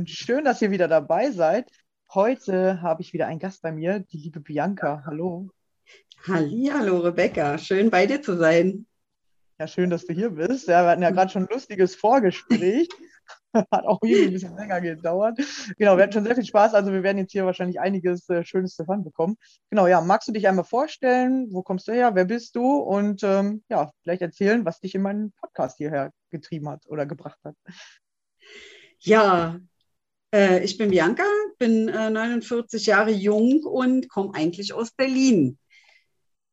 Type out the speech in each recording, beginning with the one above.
und schön, dass ihr wieder dabei seid. Heute habe ich wieder einen Gast bei mir, die liebe Bianca. Hallo. Hallo, Rebecca. Schön bei dir zu sein. Ja, schön, dass du hier bist. Ja, wir hatten ja gerade schon ein lustiges Vorgespräch. Hat auch irgendwie ein bisschen länger gedauert. Genau, wir hatten schon sehr viel Spaß. Also wir werden jetzt hier wahrscheinlich einiges äh, Schönes davon bekommen. Genau, ja, magst du dich einmal vorstellen? Wo kommst du her? Wer bist du? Und ähm, ja, vielleicht erzählen, was dich in meinen Podcast hierher getrieben hat oder gebracht hat. Ja, äh, ich bin Bianca, bin äh, 49 Jahre jung und komme eigentlich aus Berlin.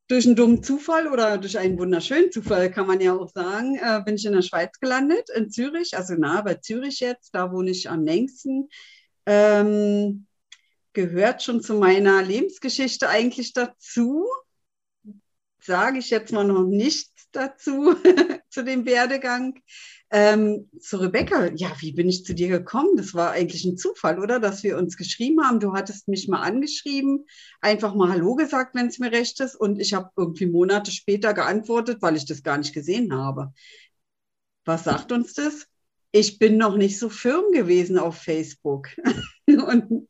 Durch einen dummen Zufall oder durch einen wunderschönen Zufall kann man ja auch sagen, äh, bin ich in der Schweiz gelandet, in Zürich, also nahe bei Zürich jetzt, da wohne ich am längsten. Ähm, gehört schon zu meiner Lebensgeschichte eigentlich dazu. Sage ich jetzt mal noch nichts dazu, zu dem Werdegang. Ähm, zu Rebecca, ja, wie bin ich zu dir gekommen? Das war eigentlich ein Zufall, oder? Dass wir uns geschrieben haben. Du hattest mich mal angeschrieben, einfach mal Hallo gesagt, wenn es mir recht ist. Und ich habe irgendwie Monate später geantwortet, weil ich das gar nicht gesehen habe. Was sagt uns das? Ich bin noch nicht so firm gewesen auf Facebook. Und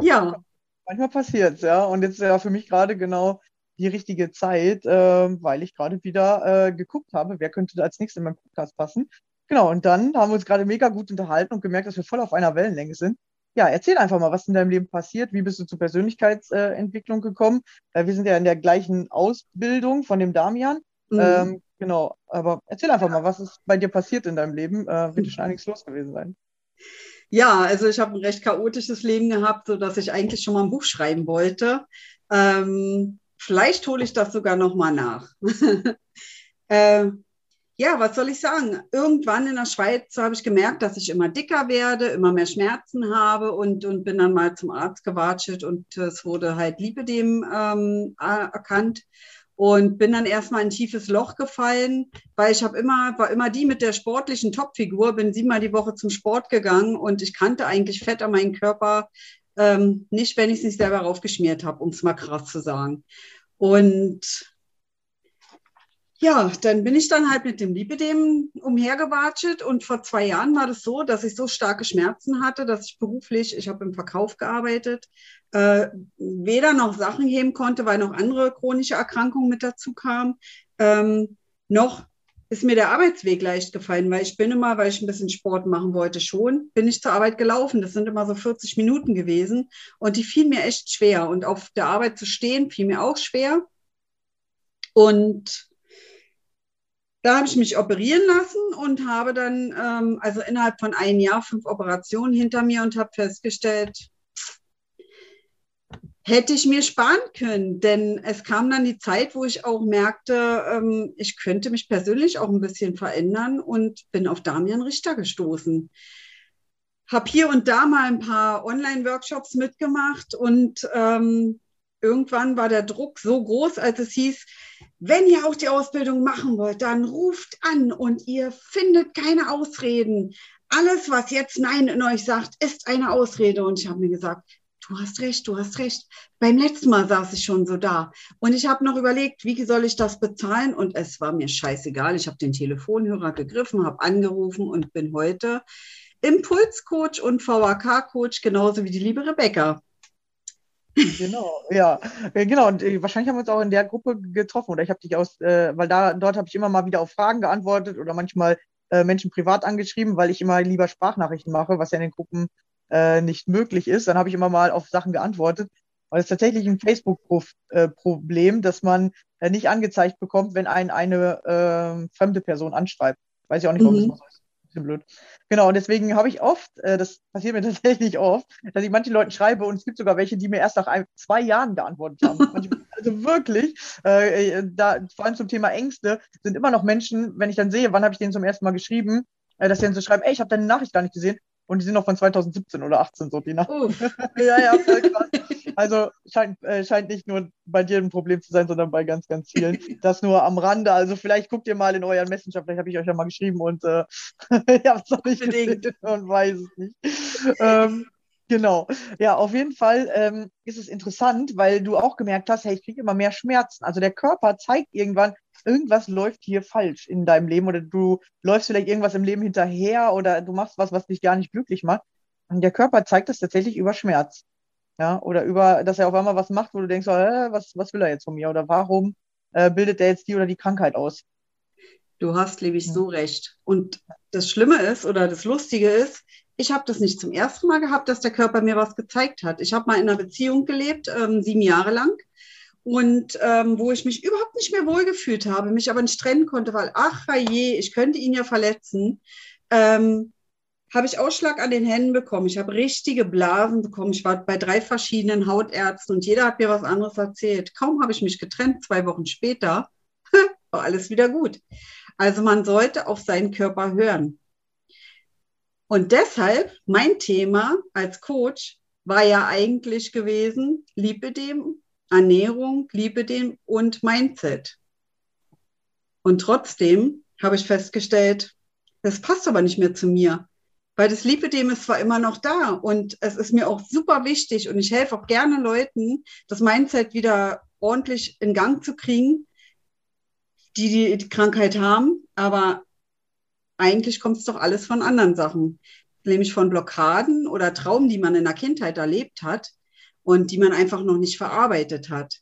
ja. Manchmal passiert es, ja. Und jetzt ja für mich gerade genau die richtige Zeit, äh, weil ich gerade wieder äh, geguckt habe, wer könnte als nächstes in meinen Podcast passen. Genau, und dann haben wir uns gerade mega gut unterhalten und gemerkt, dass wir voll auf einer Wellenlänge sind. Ja, erzähl einfach mal, was in deinem Leben passiert. Wie bist du zur Persönlichkeitsentwicklung gekommen? Äh, wir sind ja in der gleichen Ausbildung von dem Damian. Mhm. Ähm, genau, aber erzähl einfach mal, was ist bei dir passiert in deinem Leben? Äh, wird schon einiges los gewesen sein. Ja, also ich habe ein recht chaotisches Leben gehabt, sodass ich eigentlich schon mal ein Buch schreiben wollte. Ähm, Vielleicht hole ich das sogar noch mal nach. äh, ja, was soll ich sagen? Irgendwann in der Schweiz habe ich gemerkt, dass ich immer dicker werde, immer mehr Schmerzen habe und, und bin dann mal zum Arzt gewatscht und es wurde halt Lipidem ähm, erkannt. und bin dann erstmal in ein tiefes Loch gefallen, weil ich habe immer, war immer die mit der sportlichen Topfigur, bin siebenmal die Woche zum Sport gegangen und ich kannte eigentlich Fett an meinem Körper ähm, nicht, wenn ich es nicht selber raufgeschmiert habe, um es mal krass zu sagen. Und ja, dann bin ich dann halt mit dem Lipidem umhergewatscht und vor zwei Jahren war das so, dass ich so starke Schmerzen hatte, dass ich beruflich, ich habe im Verkauf gearbeitet, äh, weder noch Sachen heben konnte, weil noch andere chronische Erkrankungen mit dazu kamen, ähm, noch ist mir der Arbeitsweg leicht gefallen, weil ich bin immer, weil ich ein bisschen Sport machen wollte schon, bin ich zur Arbeit gelaufen. Das sind immer so 40 Minuten gewesen und die fielen mir echt schwer. Und auf der Arbeit zu stehen fiel mir auch schwer. Und da habe ich mich operieren lassen und habe dann, ähm, also innerhalb von einem Jahr, fünf Operationen hinter mir und habe festgestellt, hätte ich mir sparen können. Denn es kam dann die Zeit, wo ich auch merkte, ähm, ich könnte mich persönlich auch ein bisschen verändern und bin auf Damian Richter gestoßen. Habe hier und da mal ein paar Online-Workshops mitgemacht und ähm, irgendwann war der Druck so groß, als es hieß, wenn ihr auch die Ausbildung machen wollt, dann ruft an und ihr findet keine Ausreden. Alles, was jetzt Nein in euch sagt, ist eine Ausrede. Und ich habe mir gesagt, du hast recht, du hast recht. Beim letzten Mal saß ich schon so da. Und ich habe noch überlegt, wie soll ich das bezahlen? Und es war mir scheißegal. Ich habe den Telefonhörer gegriffen, habe angerufen und bin heute Impulscoach und VAK-Coach, genauso wie die liebe Rebecca. Genau, ja, genau. Und äh, wahrscheinlich haben wir uns auch in der Gruppe getroffen oder ich habe dich aus, äh, weil da dort habe ich immer mal wieder auf Fragen geantwortet oder manchmal äh, Menschen privat angeschrieben, weil ich immer lieber Sprachnachrichten mache, was ja in den Gruppen äh, nicht möglich ist, dann habe ich immer mal auf Sachen geantwortet. Weil es ist tatsächlich ein Facebook-Problem, dass man äh, nicht angezeigt bekommt, wenn einen eine äh, fremde Person anschreibt. Weiß ich auch nicht, warum mhm. das so ist. Bisschen blöd. Genau, und deswegen habe ich oft, äh, das passiert mir tatsächlich oft, dass ich manchen Leuten schreibe und es gibt sogar welche, die mir erst nach ein, zwei Jahren geantwortet haben. also wirklich, äh, da, vor allem zum Thema Ängste, sind immer noch Menschen, wenn ich dann sehe, wann habe ich denen zum ersten Mal geschrieben, äh, dass sie dann so schreiben, ey, ich habe deine Nachricht gar nicht gesehen. Und die sind noch von 2017 oder 18 so, die Nachrichten. ja, ja, voll krass. Also scheint, äh, scheint nicht nur bei dir ein Problem zu sein, sondern bei ganz, ganz vielen. Das nur am Rande. Also vielleicht guckt ihr mal in euren Messenger, vielleicht habe ich euch ja mal geschrieben und äh, ihr habt es noch nicht gesehen und weiß es nicht. ähm, Genau. Ja, auf jeden Fall ähm, ist es interessant, weil du auch gemerkt hast, hey, ich kriege immer mehr Schmerzen. Also der Körper zeigt irgendwann, irgendwas läuft hier falsch in deinem Leben oder du läufst vielleicht irgendwas im Leben hinterher oder du machst was, was dich gar nicht glücklich macht. Und der Körper zeigt das tatsächlich über Schmerz. Ja, oder über, dass er auf einmal was macht, wo du denkst, äh, was, was will er jetzt von mir oder warum äh, bildet er jetzt die oder die Krankheit aus? Du hast, liebe ich, so recht. Und das Schlimme ist oder das Lustige ist, ich habe das nicht zum ersten Mal gehabt, dass der Körper mir was gezeigt hat. Ich habe mal in einer Beziehung gelebt, ähm, sieben Jahre lang, und ähm, wo ich mich überhaupt nicht mehr wohlgefühlt habe, mich aber nicht trennen konnte, weil, ach je, ich könnte ihn ja verletzen, ähm, habe ich Ausschlag an den Händen bekommen. Ich habe richtige Blasen bekommen. Ich war bei drei verschiedenen Hautärzten und jeder hat mir was anderes erzählt. Kaum habe ich mich getrennt, zwei Wochen später, war alles wieder gut. Also man sollte auf seinen Körper hören. Und deshalb, mein Thema als Coach war ja eigentlich gewesen, Lipidem, Ernährung, Lipidem und Mindset. Und trotzdem habe ich festgestellt, das passt aber nicht mehr zu mir. Weil das Lipidem ist zwar immer noch da und es ist mir auch super wichtig und ich helfe auch gerne Leuten, das Mindset wieder ordentlich in Gang zu kriegen, die die, Krankheit haben. Aber eigentlich kommt es doch alles von anderen Sachen, nämlich von Blockaden oder Traumen, die man in der Kindheit erlebt hat und die man einfach noch nicht verarbeitet hat.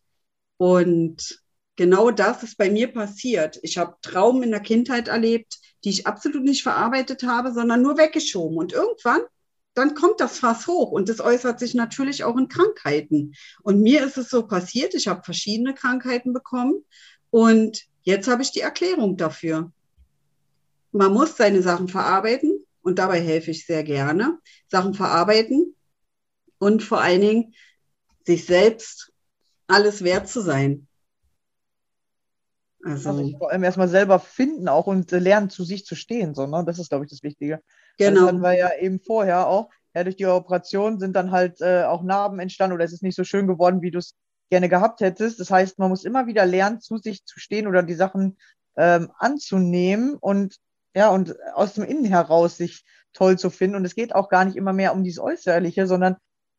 Und genau das ist bei mir passiert. Ich habe Traumen in der Kindheit erlebt, die ich absolut nicht verarbeitet habe, sondern nur weggeschoben. Und irgendwann, dann kommt das Fass hoch und das äußert sich natürlich auch in Krankheiten. Und mir ist es so passiert, ich habe verschiedene Krankheiten bekommen und jetzt habe ich die Erklärung dafür man muss seine Sachen verarbeiten und dabei helfe ich sehr gerne. Sachen verarbeiten und vor allen Dingen sich selbst alles wert zu sein. Also, also vor allem erstmal selber finden auch und lernen, zu sich zu stehen. So, ne? Das ist, glaube ich, das Wichtige. Genau. Das hatten wir ja eben vorher auch. Ja, durch die Operation sind dann halt äh, auch Narben entstanden oder es ist nicht so schön geworden, wie du es gerne gehabt hättest. Das heißt, man muss immer wieder lernen, zu sich zu stehen oder die Sachen ähm, anzunehmen und ja, und aus dem Innen heraus sich toll zu finden. Und es geht auch gar nicht immer mehr um dieses Äußerliche, sondern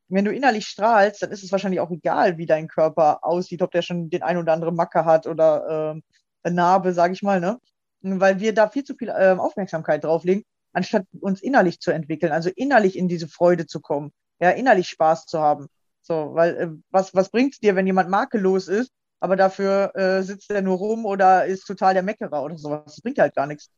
wenn du innerlich strahlst, dann ist es wahrscheinlich auch egal, wie dein Körper aussieht, ob der schon den ein oder andere Macke hat oder äh, eine Narbe, sage ich mal, ne? Weil wir da viel zu viel äh, Aufmerksamkeit drauflegen, anstatt uns innerlich zu entwickeln, also innerlich in diese Freude zu kommen, ja, innerlich Spaß zu haben. So, weil äh, was, was bringt es dir, wenn jemand makellos ist, aber dafür äh, sitzt er nur rum oder ist total der Meckerer oder sowas? Das bringt halt gar nichts.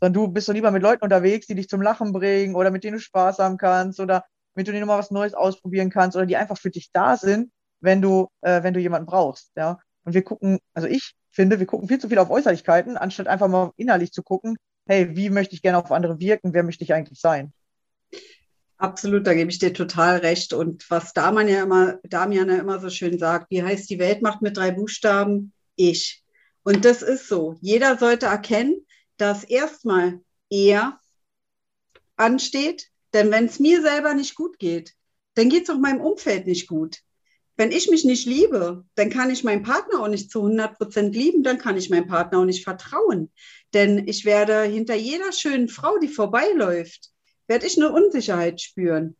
Sondern du bist doch lieber mit Leuten unterwegs, die dich zum Lachen bringen oder mit denen du Spaß haben kannst oder mit denen du mal was Neues ausprobieren kannst oder die einfach für dich da sind, wenn du, äh, wenn du jemanden brauchst. Ja? Und wir gucken, also ich finde, wir gucken viel zu viel auf Äußerlichkeiten, anstatt einfach mal innerlich zu gucken, hey, wie möchte ich gerne auf andere wirken, wer möchte ich eigentlich sein? Absolut, da gebe ich dir total recht. Und was Damian ja immer, Damian ja immer so schön sagt, wie heißt die Weltmacht mit drei Buchstaben? Ich. Und das ist so. Jeder sollte erkennen, dass erstmal er ansteht, denn wenn es mir selber nicht gut geht, dann geht es auch meinem Umfeld nicht gut. Wenn ich mich nicht liebe, dann kann ich meinen Partner auch nicht zu 100 Prozent lieben, dann kann ich meinem Partner auch nicht vertrauen. Denn ich werde hinter jeder schönen Frau, die vorbeiläuft, werde ich eine Unsicherheit spüren.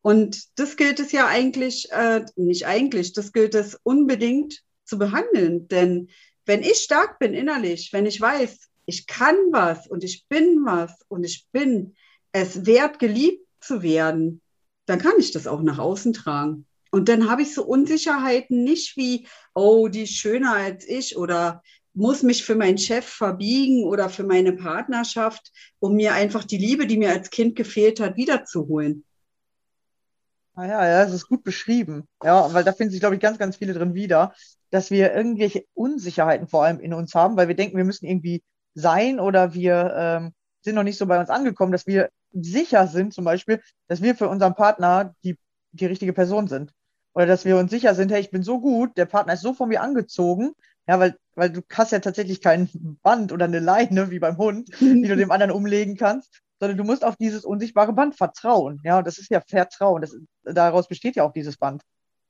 Und das gilt es ja eigentlich, äh, nicht eigentlich, das gilt es unbedingt zu behandeln. Denn wenn ich stark bin innerlich, wenn ich weiß, ich kann was und ich bin was und ich bin es wert, geliebt zu werden, dann kann ich das auch nach außen tragen. Und dann habe ich so Unsicherheiten nicht wie, oh, die ist schöner als ich oder muss mich für meinen Chef verbiegen oder für meine Partnerschaft, um mir einfach die Liebe, die mir als Kind gefehlt hat, wiederzuholen. Ah ja, ja, das ist gut beschrieben. Ja, weil da finden sich, glaube ich, ganz, ganz viele drin wieder, dass wir irgendwelche Unsicherheiten vor allem in uns haben, weil wir denken, wir müssen irgendwie sein oder wir ähm, sind noch nicht so bei uns angekommen, dass wir sicher sind, zum Beispiel, dass wir für unseren Partner die, die richtige Person sind. Oder dass wir uns sicher sind, hey, ich bin so gut, der Partner ist so von mir angezogen, ja, weil, weil du hast ja tatsächlich kein Band oder eine Leine wie beim Hund, die du dem anderen umlegen kannst, sondern du musst auf dieses unsichtbare Band vertrauen. Ja, und das ist ja Vertrauen. Das, daraus besteht ja auch dieses Band.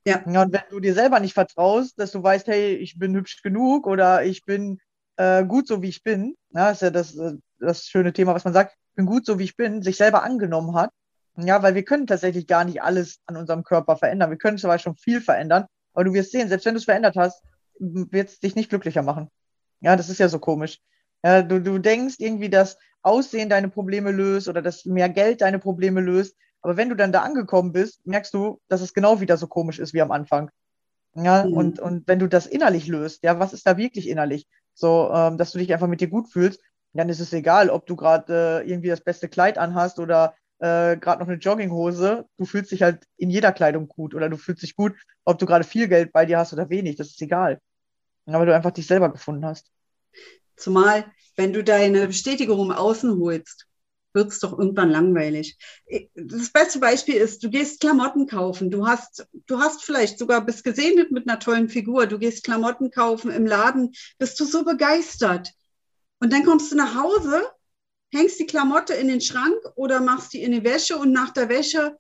Ja. ja. Und wenn du dir selber nicht vertraust, dass du weißt, hey, ich bin hübsch genug oder ich bin äh, gut so wie ich bin, ja, ist ja das, äh, das schöne Thema, was man sagt, bin gut so wie ich bin, sich selber angenommen hat. Ja, weil wir können tatsächlich gar nicht alles an unserem Körper verändern. Wir können zwar schon viel verändern, aber du wirst sehen, selbst wenn du es verändert hast, wird es dich nicht glücklicher machen. Ja, das ist ja so komisch. Ja, du, du denkst irgendwie, dass Aussehen deine Probleme löst oder dass mehr Geld deine Probleme löst. Aber wenn du dann da angekommen bist, merkst du, dass es genau wieder so komisch ist wie am Anfang. Ja, mhm. und, und wenn du das innerlich löst, ja, was ist da wirklich innerlich? So, ähm, dass du dich einfach mit dir gut fühlst, dann ist es egal, ob du gerade äh, irgendwie das beste Kleid anhast oder äh, gerade noch eine Jogginghose. Du fühlst dich halt in jeder Kleidung gut oder du fühlst dich gut, ob du gerade viel Geld bei dir hast oder wenig. Das ist egal. Aber du einfach dich selber gefunden hast. Zumal, wenn du deine Bestätigung im Außen holst, wird es doch irgendwann langweilig. Das beste Beispiel ist, du gehst Klamotten kaufen. Du hast, du hast vielleicht sogar bist gesegnet mit einer tollen Figur. Du gehst Klamotten kaufen im Laden, bist du so begeistert. Und dann kommst du nach Hause, hängst die Klamotte in den Schrank oder machst die in die Wäsche und nach der Wäsche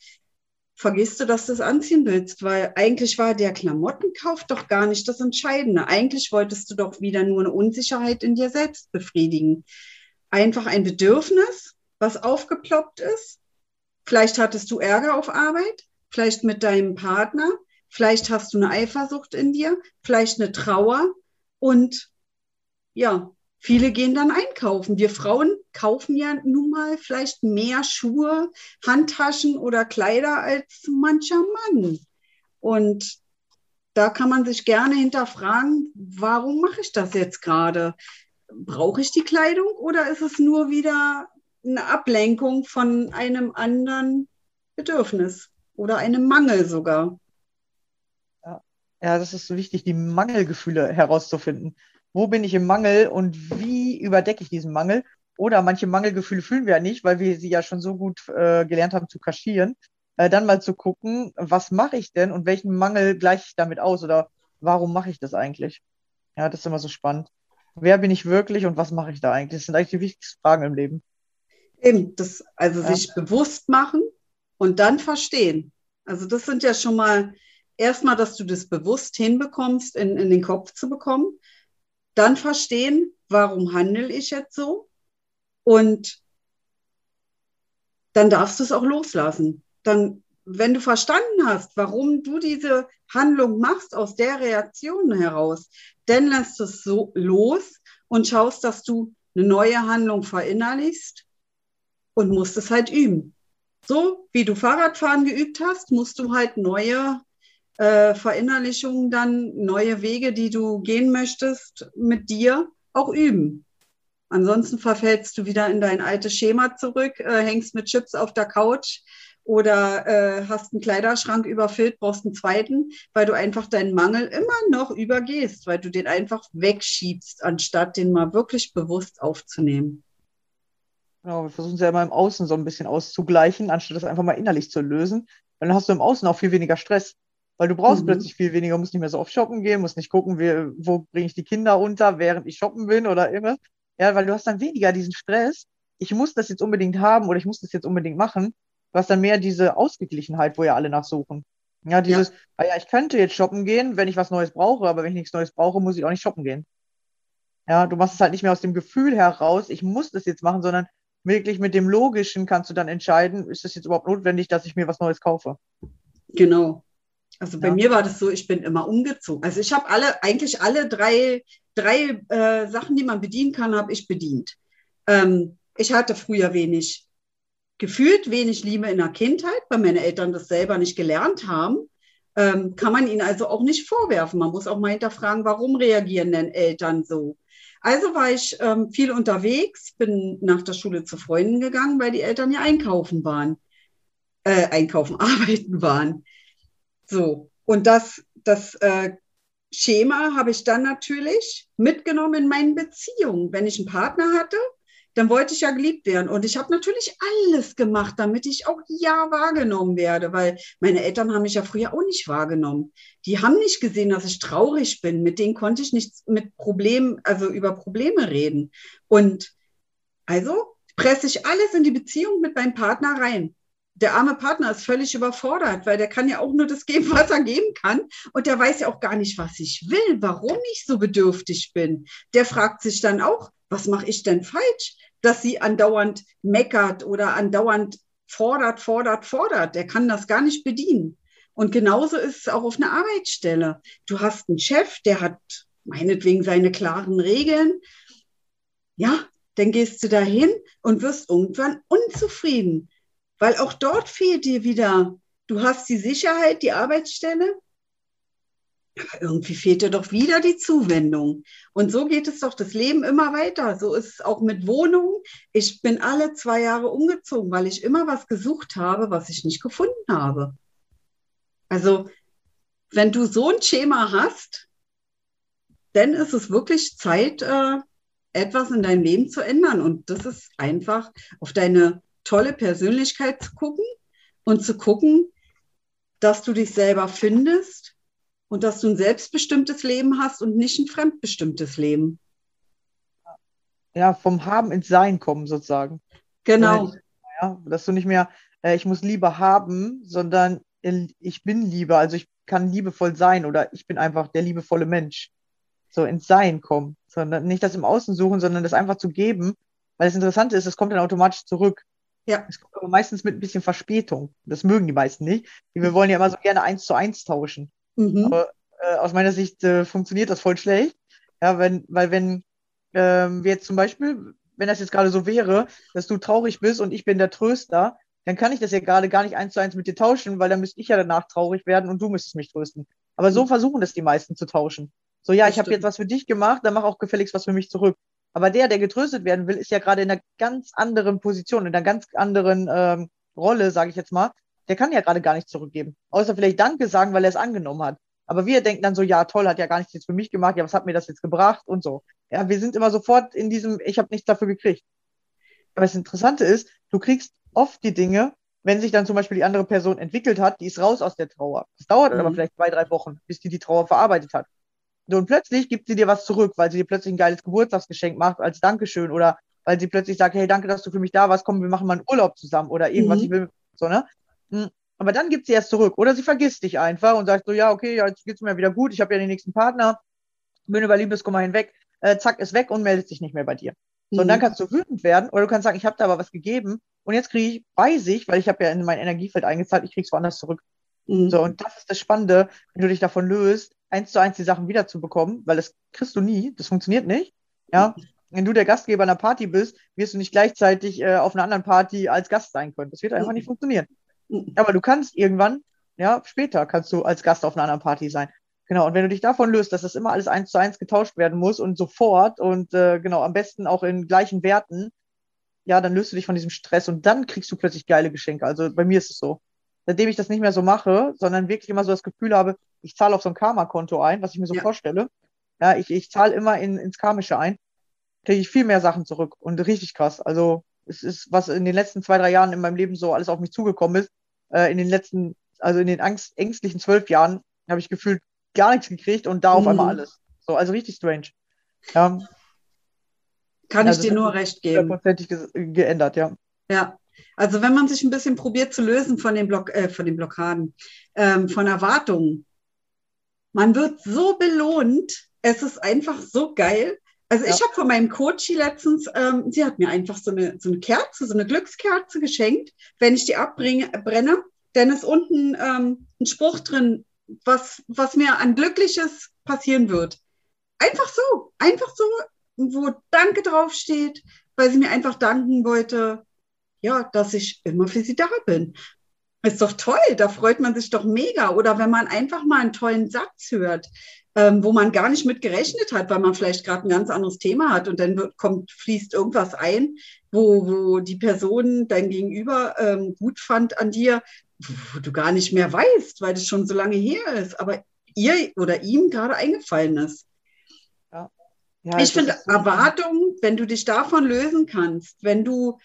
vergisst du, dass du es anziehen willst, weil eigentlich war der Klamottenkauf doch gar nicht das Entscheidende. Eigentlich wolltest du doch wieder nur eine Unsicherheit in dir selbst befriedigen. Einfach ein Bedürfnis, was aufgeploppt ist. Vielleicht hattest du Ärger auf Arbeit, vielleicht mit deinem Partner, vielleicht hast du eine Eifersucht in dir, vielleicht eine Trauer und ja, Viele gehen dann einkaufen. Wir Frauen kaufen ja nun mal vielleicht mehr Schuhe, Handtaschen oder Kleider als mancher Mann. Und da kann man sich gerne hinterfragen, warum mache ich das jetzt gerade? Brauche ich die Kleidung oder ist es nur wieder eine Ablenkung von einem anderen Bedürfnis oder einem Mangel sogar? Ja, das ist wichtig, die Mangelgefühle herauszufinden wo bin ich im Mangel und wie überdecke ich diesen Mangel. Oder manche Mangelgefühle fühlen wir ja nicht, weil wir sie ja schon so gut äh, gelernt haben zu kaschieren. Äh, dann mal zu gucken, was mache ich denn und welchen Mangel gleiche ich damit aus oder warum mache ich das eigentlich? Ja, das ist immer so spannend. Wer bin ich wirklich und was mache ich da eigentlich? Das sind eigentlich die wichtigsten Fragen im Leben. Eben, das, also ja. sich bewusst machen und dann verstehen. Also das sind ja schon mal erstmal, dass du das bewusst hinbekommst, in, in den Kopf zu bekommen. Dann verstehen, warum handle ich jetzt so? Und dann darfst du es auch loslassen. Dann, wenn du verstanden hast, warum du diese Handlung machst aus der Reaktion heraus, dann lässt du es so los und schaust, dass du eine neue Handlung verinnerlichst und musst es halt üben. So wie du Fahrradfahren geübt hast, musst du halt neue äh, Verinnerlichungen dann, neue Wege, die du gehen möchtest, mit dir auch üben. Ansonsten verfällst du wieder in dein altes Schema zurück, äh, hängst mit Chips auf der Couch oder äh, hast einen Kleiderschrank überfüllt, brauchst einen zweiten, weil du einfach deinen Mangel immer noch übergehst, weil du den einfach wegschiebst, anstatt den mal wirklich bewusst aufzunehmen. Genau, wir versuchen es ja immer im Außen so ein bisschen auszugleichen, anstatt das einfach mal innerlich zu lösen. Dann hast du im Außen auch viel weniger Stress, weil du brauchst mhm. plötzlich viel weniger, musst nicht mehr so oft shoppen gehen, musst nicht gucken, wie, wo bringe ich die Kinder unter, während ich shoppen bin oder immer. Ja, weil du hast dann weniger diesen Stress. Ich muss das jetzt unbedingt haben oder ich muss das jetzt unbedingt machen. Du hast dann mehr diese Ausgeglichenheit, wo ja alle nachsuchen. Ja, dieses, ja. Ah ja, ich könnte jetzt shoppen gehen, wenn ich was Neues brauche, aber wenn ich nichts Neues brauche, muss ich auch nicht shoppen gehen. Ja, du machst es halt nicht mehr aus dem Gefühl heraus, ich muss das jetzt machen, sondern wirklich mit dem Logischen kannst du dann entscheiden, ist es jetzt überhaupt notwendig, dass ich mir was Neues kaufe. Genau. Also bei ja. mir war das so, ich bin immer umgezogen. Also ich habe alle, eigentlich alle drei drei äh, Sachen, die man bedienen kann, habe ich bedient. Ähm, ich hatte früher wenig, gefühlt wenig Liebe in der Kindheit, weil meine Eltern das selber nicht gelernt haben. Ähm, kann man ihnen also auch nicht vorwerfen. Man muss auch mal hinterfragen, warum reagieren denn Eltern so? Also war ich ähm, viel unterwegs, bin nach der Schule zu Freunden gegangen, weil die Eltern ja einkaufen waren, äh, einkaufen, arbeiten waren. So, und das, das äh, Schema habe ich dann natürlich mitgenommen in meinen Beziehungen. Wenn ich einen Partner hatte, dann wollte ich ja geliebt werden. Und ich habe natürlich alles gemacht, damit ich auch ja wahrgenommen werde, weil meine Eltern haben mich ja früher auch nicht wahrgenommen. Die haben nicht gesehen, dass ich traurig bin. Mit denen konnte ich nicht mit Problemen, also über Probleme reden. Und also presse ich alles in die Beziehung mit meinem Partner rein der arme Partner ist völlig überfordert, weil der kann ja auch nur das geben, was er geben kann. Und der weiß ja auch gar nicht, was ich will, warum ich so bedürftig bin. Der fragt sich dann auch, was mache ich denn falsch, dass sie andauernd meckert oder andauernd fordert, fordert, fordert. Der kann das gar nicht bedienen. Und genauso ist es auch auf einer Arbeitsstelle. Du hast einen Chef, der hat meinetwegen seine klaren Regeln. Ja, dann gehst du dahin und wirst irgendwann unzufrieden weil auch dort fehlt dir wieder, du hast die Sicherheit, die Arbeitsstelle, aber irgendwie fehlt dir doch wieder die Zuwendung. Und so geht es doch das Leben immer weiter. So ist es auch mit Wohnungen. Ich bin alle zwei Jahre umgezogen, weil ich immer was gesucht habe, was ich nicht gefunden habe. Also, wenn du so ein Schema hast, dann ist es wirklich Zeit, äh, etwas in deinem Leben zu ändern. Und das ist einfach auf deine tolle Persönlichkeit zu gucken und zu gucken, dass du dich selber findest und dass du ein selbstbestimmtes Leben hast und nicht ein fremdbestimmtes Leben. Ja, vom Haben ins Sein kommen sozusagen. Genau. Ja, dass du nicht mehr, äh, ich muss Liebe haben, sondern ich bin Liebe, also ich kann liebevoll sein oder ich bin einfach der liebevolle Mensch. So ins Sein kommen, sondern nicht das im Außen suchen, sondern das einfach zu geben, weil das Interessante ist, es kommt dann automatisch zurück. Ja. Es kommt aber meistens mit ein bisschen Verspätung. Das mögen die meisten nicht. Wir wollen ja immer so gerne eins zu eins tauschen. Mhm. Aber äh, aus meiner Sicht äh, funktioniert das voll schlecht. Ja, wenn, weil wenn ähm, wir jetzt zum Beispiel, wenn das jetzt gerade so wäre, dass du traurig bist und ich bin der Tröster, dann kann ich das ja gerade gar nicht eins zu eins mit dir tauschen, weil dann müsste ich ja danach traurig werden und du müsstest mich trösten. Aber so mhm. versuchen das die meisten zu tauschen. So, ja, das ich habe jetzt was für dich gemacht, dann mach auch gefälligst was für mich zurück. Aber der, der getröstet werden will, ist ja gerade in einer ganz anderen Position, in einer ganz anderen ähm, Rolle, sage ich jetzt mal. Der kann ja gerade gar nichts zurückgeben. Außer vielleicht Danke sagen, weil er es angenommen hat. Aber wir denken dann so, ja, toll, hat ja gar nichts jetzt für mich gemacht, ja, was hat mir das jetzt gebracht und so. Ja, wir sind immer sofort in diesem, ich habe nichts dafür gekriegt. Aber das Interessante ist, du kriegst oft die Dinge, wenn sich dann zum Beispiel die andere Person entwickelt hat, die ist raus aus der Trauer. Das dauert mhm. aber vielleicht zwei, drei Wochen, bis die die Trauer verarbeitet hat. Und plötzlich gibt sie dir was zurück, weil sie dir plötzlich ein geiles Geburtstagsgeschenk macht als Dankeschön oder weil sie plötzlich sagt, hey, danke, dass du für mich da warst, komm, wir machen mal einen Urlaub zusammen oder irgendwas. Mhm. Ich will, so, ne? Hm. aber dann gibt sie erst zurück. Oder sie vergisst dich einfach und sagt so, ja, okay, jetzt geht's mir wieder gut, ich habe ja den nächsten Partner, bin über Liebeskummer hinweg, äh, zack, ist weg und meldet sich nicht mehr bei dir. So, mhm. und dann mhm. kannst du wütend werden oder du kannst sagen, ich habe da aber was gegeben und jetzt kriege ich, weiß ich, weil ich habe ja in mein Energiefeld eingezahlt, ich krieg's woanders zurück. Mhm. So, und das ist das Spannende, wenn du dich davon löst, eins zu eins die Sachen wiederzubekommen, weil das kriegst du nie, das funktioniert nicht. Ja, wenn du der Gastgeber einer Party bist, wirst du nicht gleichzeitig äh, auf einer anderen Party als Gast sein können. Das wird einfach nicht funktionieren. Aber du kannst irgendwann, ja, später kannst du als Gast auf einer anderen Party sein. Genau, und wenn du dich davon löst, dass das immer alles eins zu eins getauscht werden muss und sofort und äh, genau, am besten auch in gleichen Werten, ja, dann löst du dich von diesem Stress und dann kriegst du plötzlich geile Geschenke. Also bei mir ist es so. Seitdem ich das nicht mehr so mache, sondern wirklich immer so das Gefühl habe, ich zahle auf so ein Karma-Konto ein, was ich mir so ja. vorstelle. Ja, ich, ich zahle immer in, ins Karmische ein, kriege ich viel mehr Sachen zurück und richtig krass. Also es ist, was in den letzten zwei, drei Jahren in meinem Leben so alles auf mich zugekommen ist, äh, in den letzten, also in den Angst, ängstlichen zwölf Jahren, habe ich gefühlt gar nichts gekriegt und da auf mhm. einmal alles. So, also richtig strange. Ja. Kann also ich dir nur recht geben. Hundertprozentig ge geändert, ja. Ja, also wenn man sich ein bisschen probiert zu lösen von den, Block äh, von den Blockaden, ähm, von Erwartungen, man wird so belohnt. Es ist einfach so geil. Also ja. ich habe von meinem Coach letztens, ähm, sie hat mir einfach so eine, so eine Kerze, so eine Glückskerze geschenkt, wenn ich die abbrenne. Denn ist unten ähm, ein Spruch drin, was, was mir an Glückliches passieren wird. Einfach so, einfach so, wo Danke draufsteht, weil sie mir einfach danken wollte, ja, dass ich immer für sie da bin. Ist doch toll, da freut man sich doch mega. Oder wenn man einfach mal einen tollen Satz hört, ähm, wo man gar nicht mit gerechnet hat, weil man vielleicht gerade ein ganz anderes Thema hat und dann wird, kommt, fließt irgendwas ein, wo, wo die Person dein Gegenüber ähm, gut fand an dir, wo du gar nicht mehr weißt, weil das schon so lange her ist, aber ihr oder ihm gerade eingefallen ist. Ja. Ja, ich finde Erwartungen, wenn du dich davon lösen kannst, wenn du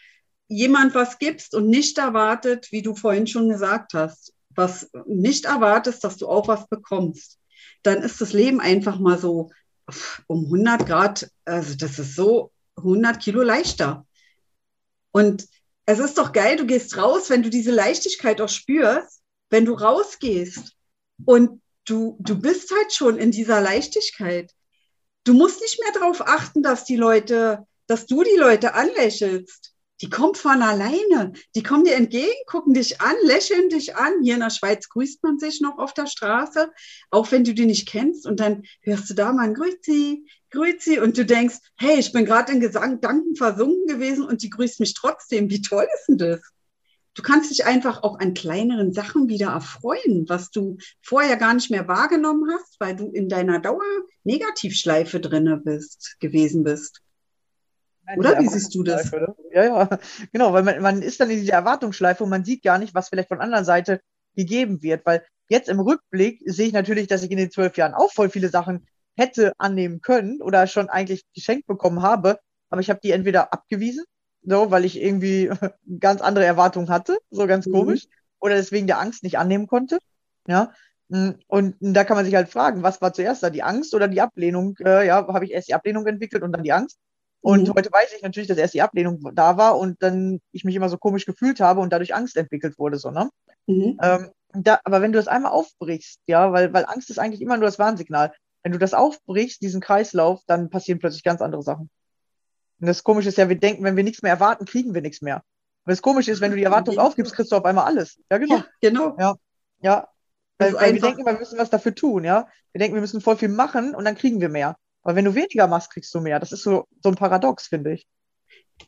jemand was gibst und nicht erwartet, wie du vorhin schon gesagt hast, was nicht erwartest, dass du auch was bekommst, dann ist das Leben einfach mal so um 100 Grad, also das ist so 100 Kilo leichter. Und es ist doch geil, du gehst raus, wenn du diese Leichtigkeit auch spürst, wenn du rausgehst und du, du bist halt schon in dieser Leichtigkeit. Du musst nicht mehr darauf achten, dass die Leute, dass du die Leute anlächelst die kommt von alleine. Die kommen dir entgegen, gucken dich an, lächeln dich an. Hier in der Schweiz grüßt man sich noch auf der Straße, auch wenn du die nicht kennst. Und dann hörst du da mal ein Grüezi, Grüezi. Und du denkst, hey, ich bin gerade in Gedanken versunken gewesen und die grüßt mich trotzdem. Wie toll ist denn das? Du kannst dich einfach auch an kleineren Sachen wieder erfreuen, was du vorher gar nicht mehr wahrgenommen hast, weil du in deiner Dauer-Negativschleife drinne bist, gewesen bist. Oder wie siehst du das? Ne? Ja, ja, genau, weil man, man ist dann in dieser Erwartungsschleife und man sieht gar nicht, was vielleicht von anderer Seite gegeben wird. Weil jetzt im Rückblick sehe ich natürlich, dass ich in den zwölf Jahren auch voll viele Sachen hätte annehmen können oder schon eigentlich geschenkt bekommen habe, aber ich habe die entweder abgewiesen, so, weil ich irgendwie ganz andere Erwartungen hatte, so ganz mhm. komisch, oder deswegen der Angst nicht annehmen konnte. Ja. Und da kann man sich halt fragen, was war zuerst da, die Angst oder die Ablehnung? Äh, ja, habe ich erst die Ablehnung entwickelt und dann die Angst? Und mhm. heute weiß ich natürlich, dass erst die Ablehnung da war und dann ich mich immer so komisch gefühlt habe und dadurch Angst entwickelt wurde, so, ne? Mhm. Ähm, da, aber wenn du das einmal aufbrichst, ja, weil, weil Angst ist eigentlich immer nur das Warnsignal. Wenn du das aufbrichst, diesen Kreislauf, dann passieren plötzlich ganz andere Sachen. Und das Komische ist ja, wir denken, wenn wir nichts mehr erwarten, kriegen wir nichts mehr. Und das Komische ist, wenn du die Erwartung aufgibst, kriegst du auf einmal alles. Ja, genau. Ja, genau. Ja, ja. Weil, weil wir denken, wir müssen was dafür tun, ja. Wir denken, wir müssen voll viel machen und dann kriegen wir mehr. Aber wenn du weniger machst, kriegst du mehr. Das ist so, so ein Paradox, finde ich.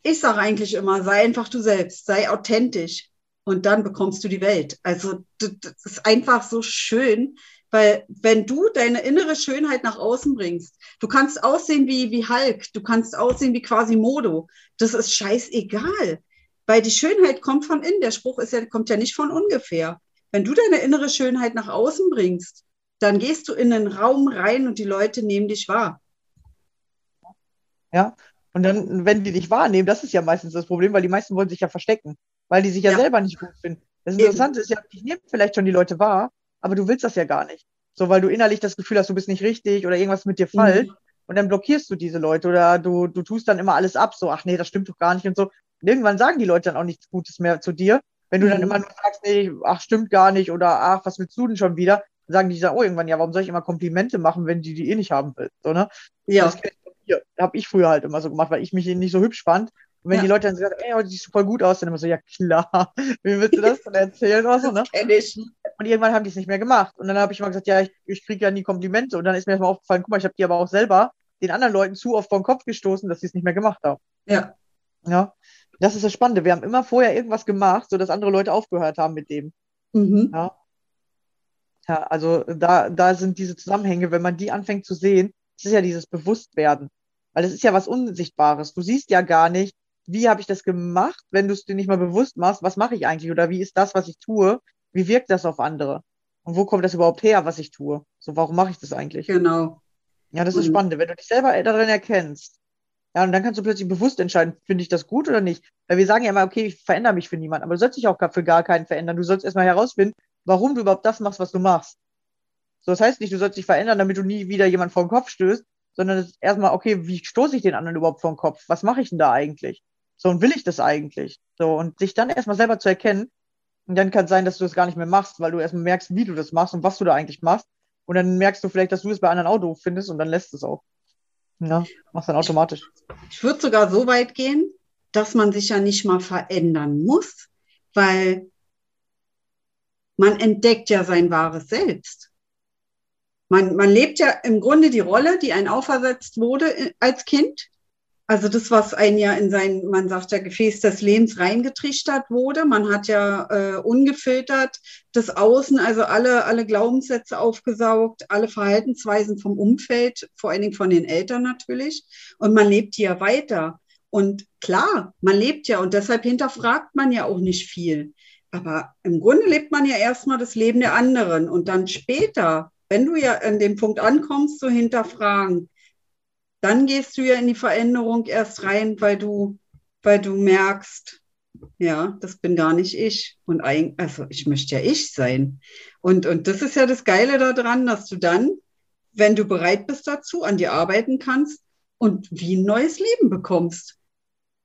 Ich sage eigentlich immer, sei einfach du selbst, sei authentisch und dann bekommst du die Welt. Also das ist einfach so schön, weil wenn du deine innere Schönheit nach außen bringst, du kannst aussehen wie, wie Hulk, du kannst aussehen wie quasi Modo. Das ist scheißegal, weil die Schönheit kommt von innen. Der Spruch ist ja, kommt ja nicht von ungefähr. Wenn du deine innere Schönheit nach außen bringst, dann gehst du in einen Raum rein und die Leute nehmen dich wahr. Ja. Und dann, wenn die dich wahrnehmen, das ist ja meistens das Problem, weil die meisten wollen sich ja verstecken, weil die sich ja, ja. selber nicht gut finden. Das Interessante ist ja, ich nehme vielleicht schon die Leute wahr, aber du willst das ja gar nicht. So, weil du innerlich das Gefühl hast, du bist nicht richtig oder irgendwas mit dir mhm. falsch. Und dann blockierst du diese Leute oder du, du tust dann immer alles ab, so, ach nee, das stimmt doch gar nicht und so. Und irgendwann sagen die Leute dann auch nichts Gutes mehr zu dir. Wenn du mhm. dann immer nur sagst, nee, ach, stimmt gar nicht oder ach, was willst du denn schon wieder? Dann sagen die dann, oh, irgendwann, ja, warum soll ich immer Komplimente machen, wenn die die eh nicht haben will? So, ne? Ja. Das habe ich früher halt immer so gemacht, weil ich mich nicht so hübsch fand. Und wenn ja. die Leute dann sagen, ey, heute siehst du voll gut aus, dann immer so, ja klar, wie willst du das denn erzählen oder so, ne? Und irgendwann haben die es nicht mehr gemacht. Und dann habe ich immer gesagt, ja, ich, ich kriege ja nie Komplimente. Und dann ist mir erstmal aufgefallen, guck mal, ich habe die aber auch selber den anderen Leuten zu oft vor den Kopf gestoßen, dass sie es nicht mehr gemacht haben. Ja. Ja. Das ist das Spannende. Wir haben immer vorher irgendwas gemacht, sodass andere Leute aufgehört haben mit dem. Mhm. Ja. Ja, also da, da sind diese Zusammenhänge, wenn man die anfängt zu sehen, das ist ja dieses Bewusstwerden. Weil es ist ja was Unsichtbares. Du siehst ja gar nicht, wie habe ich das gemacht, wenn du es dir nicht mal bewusst machst, was mache ich eigentlich oder wie ist das, was ich tue, wie wirkt das auf andere? Und wo kommt das überhaupt her, was ich tue? So, warum mache ich das eigentlich? Genau. Ja, das ist spannend. Wenn du dich selber darin erkennst, ja, und dann kannst du plötzlich bewusst entscheiden, finde ich das gut oder nicht. Weil wir sagen ja immer, okay, ich verändere mich für niemanden, aber du sollst dich auch für gar keinen verändern. Du sollst erstmal herausfinden, warum du überhaupt das machst, was du machst. So, das heißt nicht, du sollst dich verändern, damit du nie wieder jemand vor den Kopf stößt, sondern es ist erstmal, okay, wie stoße ich den anderen überhaupt vor den Kopf? Was mache ich denn da eigentlich? So, und will ich das eigentlich? So, und sich dann erstmal selber zu erkennen, und dann kann es sein, dass du das gar nicht mehr machst, weil du erstmal merkst, wie du das machst und was du da eigentlich machst. Und dann merkst du vielleicht, dass du es bei anderen Auto findest und dann lässt es auch. Ja, machst dann automatisch. Ich würde sogar so weit gehen, dass man sich ja nicht mal verändern muss, weil man entdeckt ja sein wahres Selbst. Man, man lebt ja im Grunde die Rolle, die einem aufersetzt wurde äh, als Kind. Also das, was ein ja in sein, man sagt ja, Gefäß des Lebens reingetrichtert wurde. Man hat ja äh, ungefiltert das Außen, also alle, alle Glaubenssätze aufgesaugt, alle Verhaltensweisen vom Umfeld, vor allen Dingen von den Eltern natürlich. Und man lebt ja weiter. Und klar, man lebt ja und deshalb hinterfragt man ja auch nicht viel. Aber im Grunde lebt man ja erstmal das Leben der anderen und dann später, wenn du ja an dem Punkt ankommst, zu hinterfragen, dann gehst du ja in die Veränderung erst rein, weil du, weil du merkst, ja, das bin gar nicht ich. Und eigentlich, also ich möchte ja ich sein. Und, und das ist ja das Geile daran, dass du dann, wenn du bereit bist dazu, an dir arbeiten kannst und wie ein neues Leben bekommst.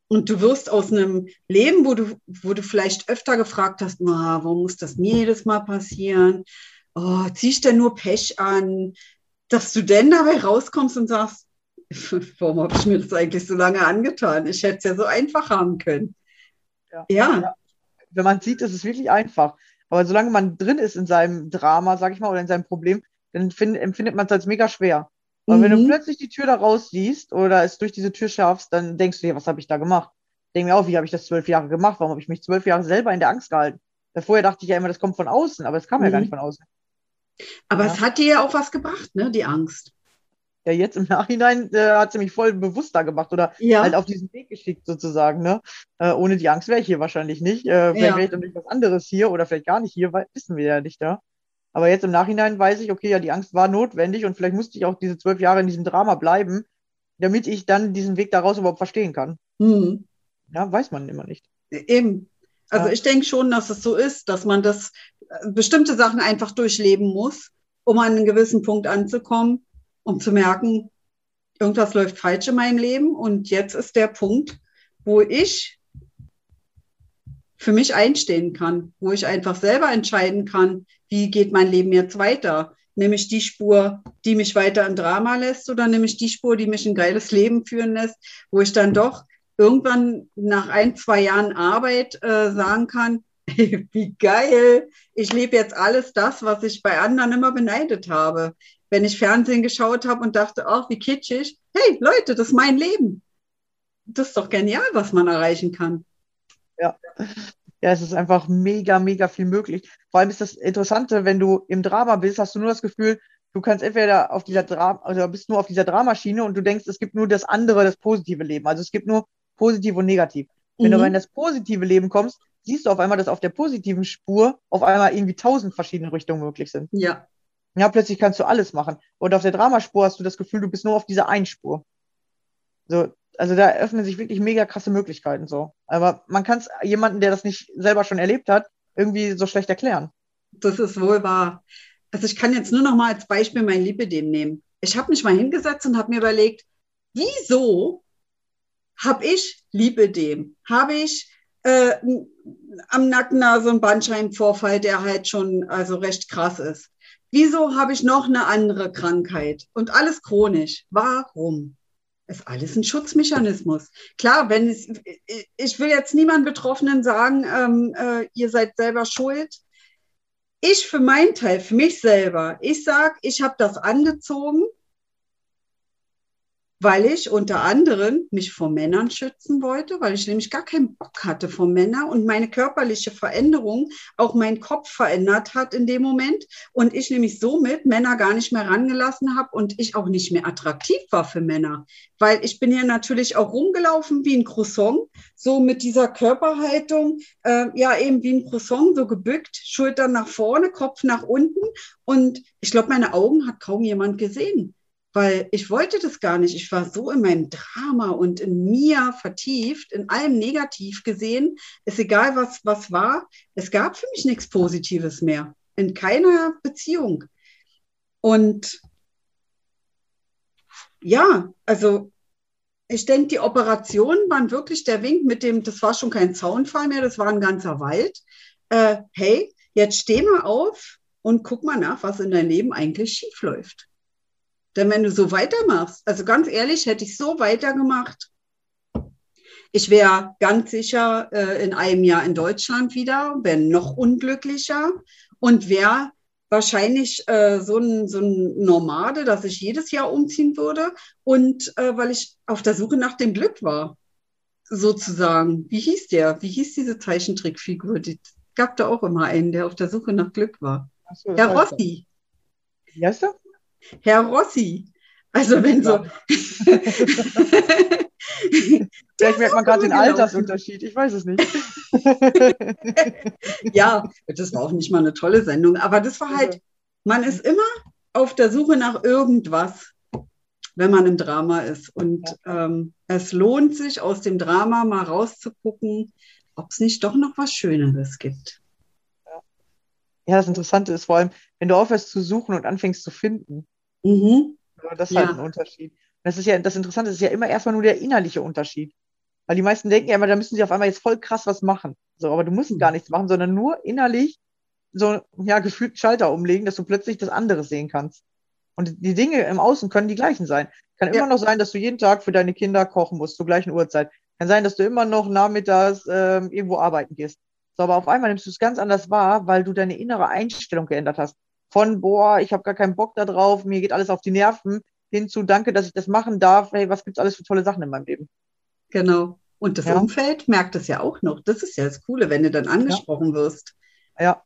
Und du wirst aus einem Leben, wo du, wo du vielleicht öfter gefragt hast, warum muss das mir jedes Mal passieren? Oh, ziehst du denn nur Pech an? Dass du denn dabei rauskommst und sagst, warum habe ich mir das eigentlich so lange angetan? Ich hätte es ja so einfach haben können. Ja. ja. Wenn man sieht, ist es wirklich einfach. Aber solange man drin ist in seinem Drama, sag ich mal, oder in seinem Problem, dann find, empfindet man es als mega schwer. Aber mhm. wenn du mhm. plötzlich die Tür da raus siehst oder es durch diese Tür schaffst, dann denkst du dir, was habe ich da gemacht? Ich denke mir auch, wie habe ich das zwölf Jahre gemacht? Warum habe ich mich zwölf Jahre selber in der Angst gehalten? Vorher dachte ich ja immer, das kommt von außen, aber es kam mhm. ja gar nicht von außen. Aber ja. es hat dir ja auch was gebracht, ne, die Angst ja jetzt im Nachhinein äh, hat sie mich voll bewusster gemacht oder ja. halt auf diesen Weg geschickt sozusagen. Ne? Äh, ohne die Angst wäre ich hier wahrscheinlich nicht. Äh, vielleicht ja. wäre ich dann nicht was anderes hier oder vielleicht gar nicht hier, weil, wissen wir ja nicht. Ja? Aber jetzt im Nachhinein weiß ich, okay, ja, die Angst war notwendig und vielleicht musste ich auch diese zwölf Jahre in diesem Drama bleiben, damit ich dann diesen Weg daraus überhaupt verstehen kann. Mhm. Ja, weiß man immer nicht. Eben. Also ich denke schon, dass es so ist, dass man das äh, bestimmte Sachen einfach durchleben muss, um an einen gewissen Punkt anzukommen um zu merken, irgendwas läuft falsch in meinem Leben und jetzt ist der Punkt, wo ich für mich einstehen kann, wo ich einfach selber entscheiden kann, wie geht mein Leben jetzt weiter. Nehme ich die Spur, die mich weiter im Drama lässt oder nehme ich die Spur, die mich ein geiles Leben führen lässt, wo ich dann doch irgendwann nach ein, zwei Jahren Arbeit äh, sagen kann, wie geil, ich lebe jetzt alles das, was ich bei anderen immer beneidet habe wenn ich Fernsehen geschaut habe und dachte, ach, wie kitschig. Hey, Leute, das ist mein Leben. Das ist doch genial, was man erreichen kann. Ja. Ja, es ist einfach mega, mega viel möglich. Vor allem ist das Interessante, wenn du im Drama bist, hast du nur das Gefühl, du kannst entweder auf dieser Drama, also bist nur auf dieser Dramaschiene und du denkst, es gibt nur das andere, das positive Leben. Also es gibt nur positiv und negativ. Wenn mhm. du aber in das positive Leben kommst, siehst du auf einmal, dass auf der positiven Spur auf einmal irgendwie tausend verschiedene Richtungen möglich sind. Ja, ja, plötzlich kannst du alles machen. Und auf der Dramaspur hast du das Gefühl, du bist nur auf dieser Einspur. So, also da öffnen sich wirklich mega krasse Möglichkeiten so. Aber man kann es jemanden, der das nicht selber schon erlebt hat, irgendwie so schlecht erklären. Das ist wohl wahr. Also ich kann jetzt nur noch mal als Beispiel mein Lipidem nehmen. Ich habe mich mal hingesetzt und habe mir überlegt, wieso habe ich Lipidem? Habe ich äh, am Nacken so ein Bandscheibenvorfall, der halt schon also recht krass ist. Wieso habe ich noch eine andere Krankheit und alles chronisch? Warum? Ist alles ein Schutzmechanismus. Klar, wenn es, ich will jetzt niemand Betroffenen sagen, ähm, äh, ihr seid selber schuld. Ich für meinen Teil, für mich selber, ich sage, ich habe das angezogen, weil ich unter anderem mich vor Männern schützen wollte, weil ich nämlich gar keinen Bock hatte vor Männern und meine körperliche Veränderung auch meinen Kopf verändert hat in dem Moment und ich nämlich somit Männer gar nicht mehr rangelassen habe und ich auch nicht mehr attraktiv war für Männer, weil ich bin ja natürlich auch rumgelaufen wie ein Croissant, so mit dieser Körperhaltung, äh, ja eben wie ein Croissant, so gebückt, Schultern nach vorne, Kopf nach unten und ich glaube, meine Augen hat kaum jemand gesehen weil ich wollte das gar nicht. Ich war so in meinem Drama und in mir vertieft, in allem negativ gesehen. Ist egal, was, was war. Es gab für mich nichts Positives mehr. In keiner Beziehung. Und ja, also ich denke, die Operationen waren wirklich der Wink mit dem, das war schon kein Zaunfall mehr, das war ein ganzer Wald. Äh, hey, jetzt steh mal auf und guck mal nach, was in deinem Leben eigentlich schief läuft. Denn wenn du so weitermachst, also ganz ehrlich, hätte ich so weitergemacht, ich wäre ganz sicher äh, in einem Jahr in Deutschland wieder, wäre noch unglücklicher und wäre wahrscheinlich äh, so, ein, so ein Nomade, dass ich jedes Jahr umziehen würde und äh, weil ich auf der Suche nach dem Glück war, sozusagen. Wie hieß der? Wie hieß diese Zeichentrickfigur? Die gab da auch immer einen, der auf der Suche nach Glück war. So, Herr Rossi. Wie heißt? Herr Rossi. Also wenn so. Vielleicht merkt man gerade den Altersunterschied, ich weiß es nicht. ja, das war auch nicht mal eine tolle Sendung, aber das war halt, man ist immer auf der Suche nach irgendwas, wenn man im Drama ist. Und ähm, es lohnt sich, aus dem Drama mal rauszugucken, ob es nicht doch noch was Schöneres gibt. Ja, das Interessante ist vor allem, wenn du aufhörst zu suchen und anfängst zu finden. Mhm. Das ist halt ja. ein Unterschied. Das ist ja, das Interessante ist ja immer erstmal nur der innerliche Unterschied. Weil die meisten denken ja immer, da müssen sie auf einmal jetzt voll krass was machen. So, aber du musst mhm. gar nichts machen, sondern nur innerlich so, ja, gefühlt Schalter umlegen, dass du plötzlich das andere sehen kannst. Und die Dinge im Außen können die gleichen sein. Kann ja. immer noch sein, dass du jeden Tag für deine Kinder kochen musst, zur gleichen Uhrzeit. Kann sein, dass du immer noch nachmittags äh, irgendwo arbeiten gehst. So, aber auf einmal nimmst du es ganz anders wahr, weil du deine innere Einstellung geändert hast von, boah, ich habe gar keinen Bock da drauf, mir geht alles auf die Nerven, hinzu, danke, dass ich das machen darf, hey, was gibt's alles für tolle Sachen in meinem Leben. Genau. Und das ja. Umfeld merkt es ja auch noch. Das ist ja das Coole, wenn du dann angesprochen ja. wirst. Ja.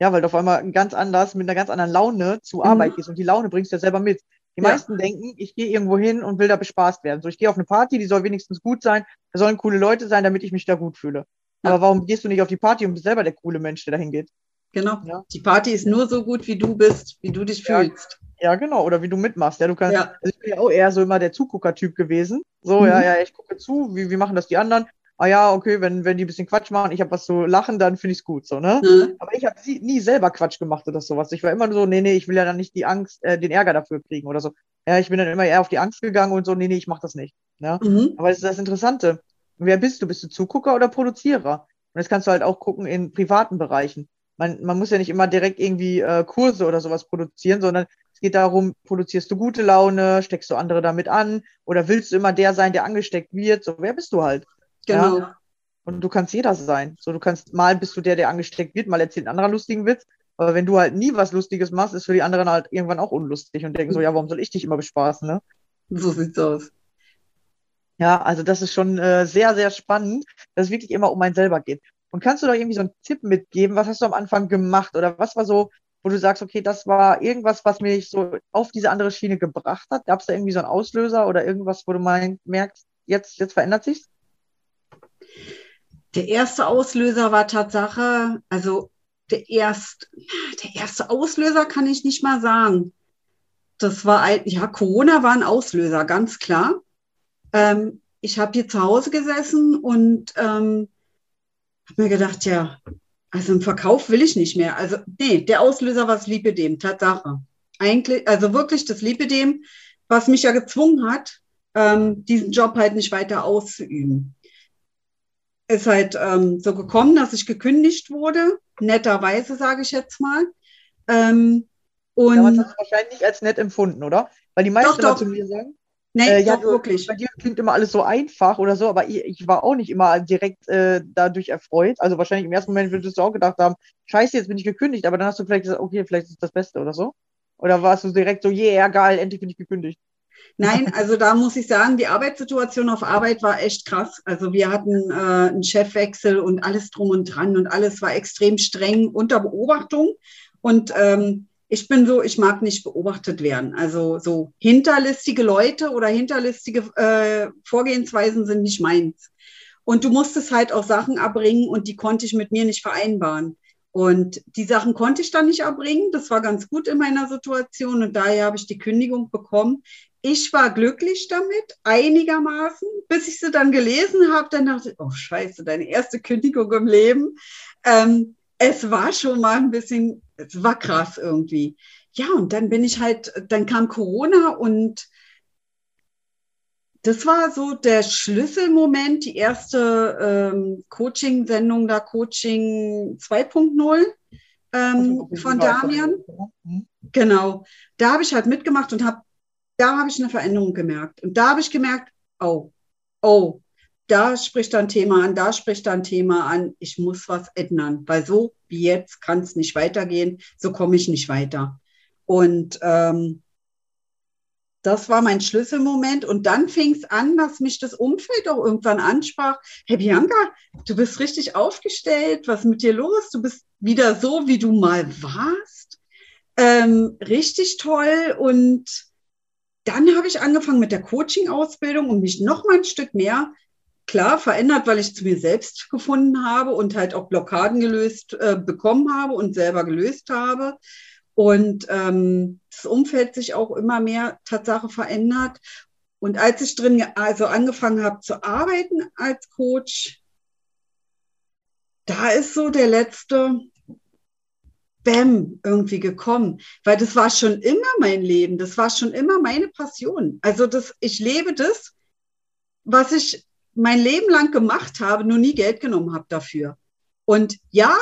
Ja, weil du auf einmal ganz anders, mit einer ganz anderen Laune zur mhm. Arbeit gehst und die Laune bringst du ja selber mit. Die ja. meisten denken, ich gehe irgendwo hin und will da bespaßt werden. So, ich gehe auf eine Party, die soll wenigstens gut sein, da sollen coole Leute sein, damit ich mich da gut fühle. Aber warum gehst du nicht auf die Party und bist selber der coole Mensch, der da hingeht? Genau. Ja. Die Party ist nur so gut, wie du bist, wie du dich fühlst. Ja, genau. Oder wie du mitmachst. Ja, du kannst, ja. Also ich bin ja auch eher so immer der Zugucker-Typ gewesen. So, mhm. ja, ja, ich gucke zu, wie, wie machen das die anderen? Ah ja, okay, wenn, wenn die ein bisschen Quatsch machen, ich habe was zu lachen, dann finde ich es gut, so, ne? Mhm. Aber ich habe nie selber Quatsch gemacht oder sowas. Ich war immer so, nee, nee, ich will ja dann nicht die Angst, äh, den Ärger dafür kriegen oder so. Ja, ich bin dann immer eher auf die Angst gegangen und so, nee, nee, ich mache das nicht. Ja? Mhm. Aber das ist das Interessante. Wer bist du? Bist du Zugucker oder Produzierer? Und das kannst du halt auch gucken in privaten Bereichen man, man muss ja nicht immer direkt irgendwie äh, Kurse oder sowas produzieren, sondern es geht darum, produzierst du gute Laune, steckst du andere damit an oder willst du immer der sein, der angesteckt wird? So, wer bist du halt? Genau. Ja? Und du kannst jeder sein. So, du kannst mal bist du der, der angesteckt wird, mal erzählt ein anderer lustigen Witz. Aber wenn du halt nie was Lustiges machst, ist für die anderen halt irgendwann auch unlustig und denken so, ja, warum soll ich dich immer bespaßen, ne? So sieht's aus. Ja, also das ist schon äh, sehr, sehr spannend, dass es wirklich immer um einen selber geht. Und kannst du da irgendwie so einen Tipp mitgeben? Was hast du am Anfang gemacht? Oder was war so, wo du sagst, okay, das war irgendwas, was mich so auf diese andere Schiene gebracht hat? Gab es da irgendwie so einen Auslöser oder irgendwas, wo du mein, merkst, jetzt, jetzt verändert sich's? Der erste Auslöser war Tatsache, also der, erst, der erste Auslöser kann ich nicht mal sagen. Das war, ja, Corona war ein Auslöser, ganz klar. Ähm, ich habe hier zu Hause gesessen und ähm, habe mir gedacht, ja, also einen Verkauf will ich nicht mehr. Also, nee, der Auslöser war das Lipidem, Tatsache. Eigentlich, also wirklich das Lipidem, was mich ja gezwungen hat, ähm, diesen Job halt nicht weiter auszuüben. ist halt ähm, so gekommen, dass ich gekündigt wurde, netterweise sage ich jetzt mal. Ähm, und Damals hast du wahrscheinlich als nett empfunden, oder? Weil die meisten Doch, doch. zu mir sagen, nee, äh, ja, du, wirklich. bei dir klingt immer alles so einfach oder so, aber ich, ich war auch nicht immer direkt äh, dadurch erfreut. Also wahrscheinlich im ersten Moment würdest du auch gedacht haben, scheiße, jetzt bin ich gekündigt, aber dann hast du vielleicht gesagt, okay, vielleicht ist das Beste oder so. Oder warst du direkt so, yeah, geil, endlich bin ich gekündigt. Nein, also da muss ich sagen, die Arbeitssituation auf Arbeit war echt krass. Also wir hatten äh, einen Chefwechsel und alles drum und dran und alles war extrem streng unter Beobachtung. Und ähm, ich bin so, ich mag nicht beobachtet werden. Also so hinterlistige Leute oder hinterlistige äh, Vorgehensweisen sind nicht meins. Und du musstest halt auch Sachen erbringen und die konnte ich mit mir nicht vereinbaren. Und die Sachen konnte ich dann nicht erbringen. Das war ganz gut in meiner Situation und daher habe ich die Kündigung bekommen. Ich war glücklich damit, einigermaßen, bis ich sie dann gelesen habe. Dann dachte ich, oh Scheiße, deine erste Kündigung im Leben. Ähm, es war schon mal ein bisschen, es war krass irgendwie. Ja, und dann bin ich halt, dann kam Corona und das war so der Schlüsselmoment, die erste ähm, Coaching-Sendung da, Coaching 2.0 ähm, von Damian. Mhm. Genau, da habe ich halt mitgemacht und habe, da habe ich eine Veränderung gemerkt. Und da habe ich gemerkt, oh, oh, da spricht ein Thema an, da spricht ein Thema an, ich muss was ändern, weil so jetzt kann es nicht weitergehen, so komme ich nicht weiter. Und ähm, das war mein Schlüsselmoment. Und dann fing es an, dass mich das Umfeld auch irgendwann ansprach. Hey Bianca, du bist richtig aufgestellt. Was ist mit dir los? Du bist wieder so, wie du mal warst. Ähm, richtig toll. Und dann habe ich angefangen mit der Coaching-Ausbildung und mich noch mal ein Stück mehr klar verändert, weil ich zu mir selbst gefunden habe und halt auch Blockaden gelöst äh, bekommen habe und selber gelöst habe. Und ähm, das Umfeld sich auch immer mehr Tatsache verändert. Und als ich drin also angefangen habe zu arbeiten als Coach, da ist so der letzte Bäm irgendwie gekommen, weil das war schon immer mein Leben, das war schon immer meine Passion. Also das, ich lebe das, was ich mein Leben lang gemacht habe, nur nie Geld genommen habe dafür. Und ja,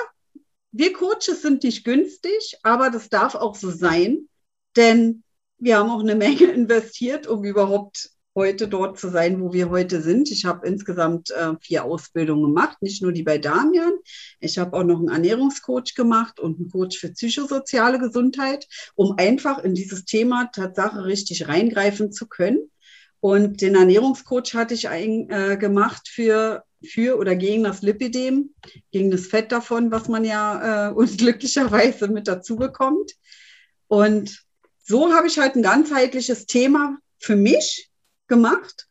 wir Coaches sind nicht günstig, aber das darf auch so sein, denn wir haben auch eine Menge investiert, um überhaupt heute dort zu sein, wo wir heute sind. Ich habe insgesamt äh, vier Ausbildungen gemacht, nicht nur die bei Damian. Ich habe auch noch einen Ernährungscoach gemacht und einen Coach für psychosoziale Gesundheit, um einfach in dieses Thema Tatsache richtig reingreifen zu können. Und den Ernährungscoach hatte ich ein, äh, gemacht für, für oder gegen das Lipidem, gegen das Fett davon, was man ja äh, unglücklicherweise mit dazu bekommt. Und so habe ich halt ein ganzheitliches Thema für mich gemacht.